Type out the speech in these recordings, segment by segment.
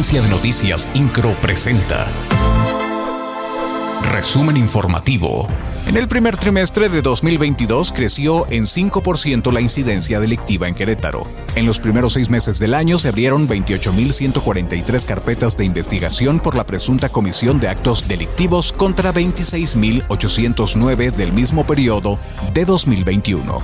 Agencia de Noticias Incro presenta. Resumen informativo. En el primer trimestre de 2022 creció en 5% la incidencia delictiva en Querétaro. En los primeros seis meses del año se abrieron 28.143 carpetas de investigación por la presunta comisión de actos delictivos contra 26.809 del mismo periodo de 2021.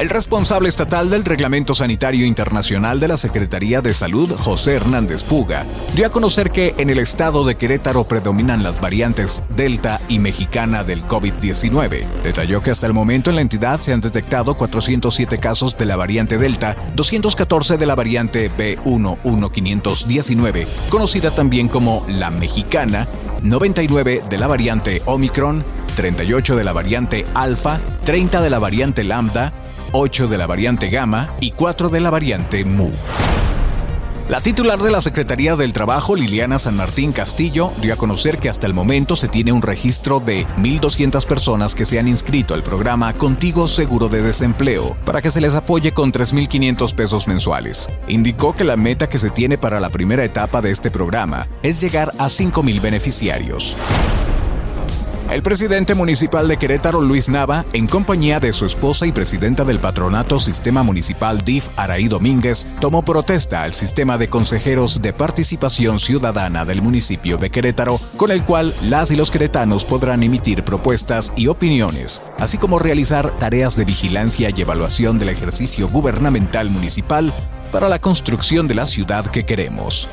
El responsable estatal del Reglamento Sanitario Internacional de la Secretaría de Salud, José Hernández Puga, dio a conocer que en el estado de Querétaro predominan las variantes Delta y Mexicana del COVID-19. Detalló que hasta el momento en la entidad se han detectado 407 casos de la variante Delta, 214 de la variante B11519, conocida también como la Mexicana, 99 de la variante Omicron, 38 de la variante Alfa, 30 de la variante Lambda, 8 de la variante Gamma y 4 de la variante Mu. La titular de la Secretaría del Trabajo, Liliana San Martín Castillo, dio a conocer que hasta el momento se tiene un registro de 1.200 personas que se han inscrito al programa Contigo Seguro de Desempleo para que se les apoye con 3.500 pesos mensuales. Indicó que la meta que se tiene para la primera etapa de este programa es llegar a 5.000 beneficiarios. El presidente municipal de Querétaro, Luis Nava, en compañía de su esposa y presidenta del patronato Sistema Municipal DIF, Araí Domínguez, tomó protesta al sistema de consejeros de participación ciudadana del municipio de Querétaro, con el cual las y los queretanos podrán emitir propuestas y opiniones, así como realizar tareas de vigilancia y evaluación del ejercicio gubernamental municipal para la construcción de la ciudad que queremos.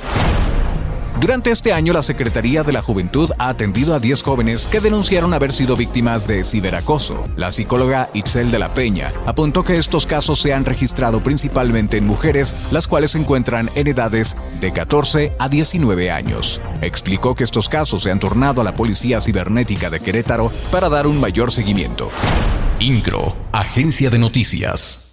Durante este año, la Secretaría de la Juventud ha atendido a 10 jóvenes que denunciaron haber sido víctimas de ciberacoso. La psicóloga Itzel de la Peña apuntó que estos casos se han registrado principalmente en mujeres, las cuales se encuentran en edades de 14 a 19 años. Explicó que estos casos se han tornado a la Policía Cibernética de Querétaro para dar un mayor seguimiento. INCRO, Agencia de Noticias.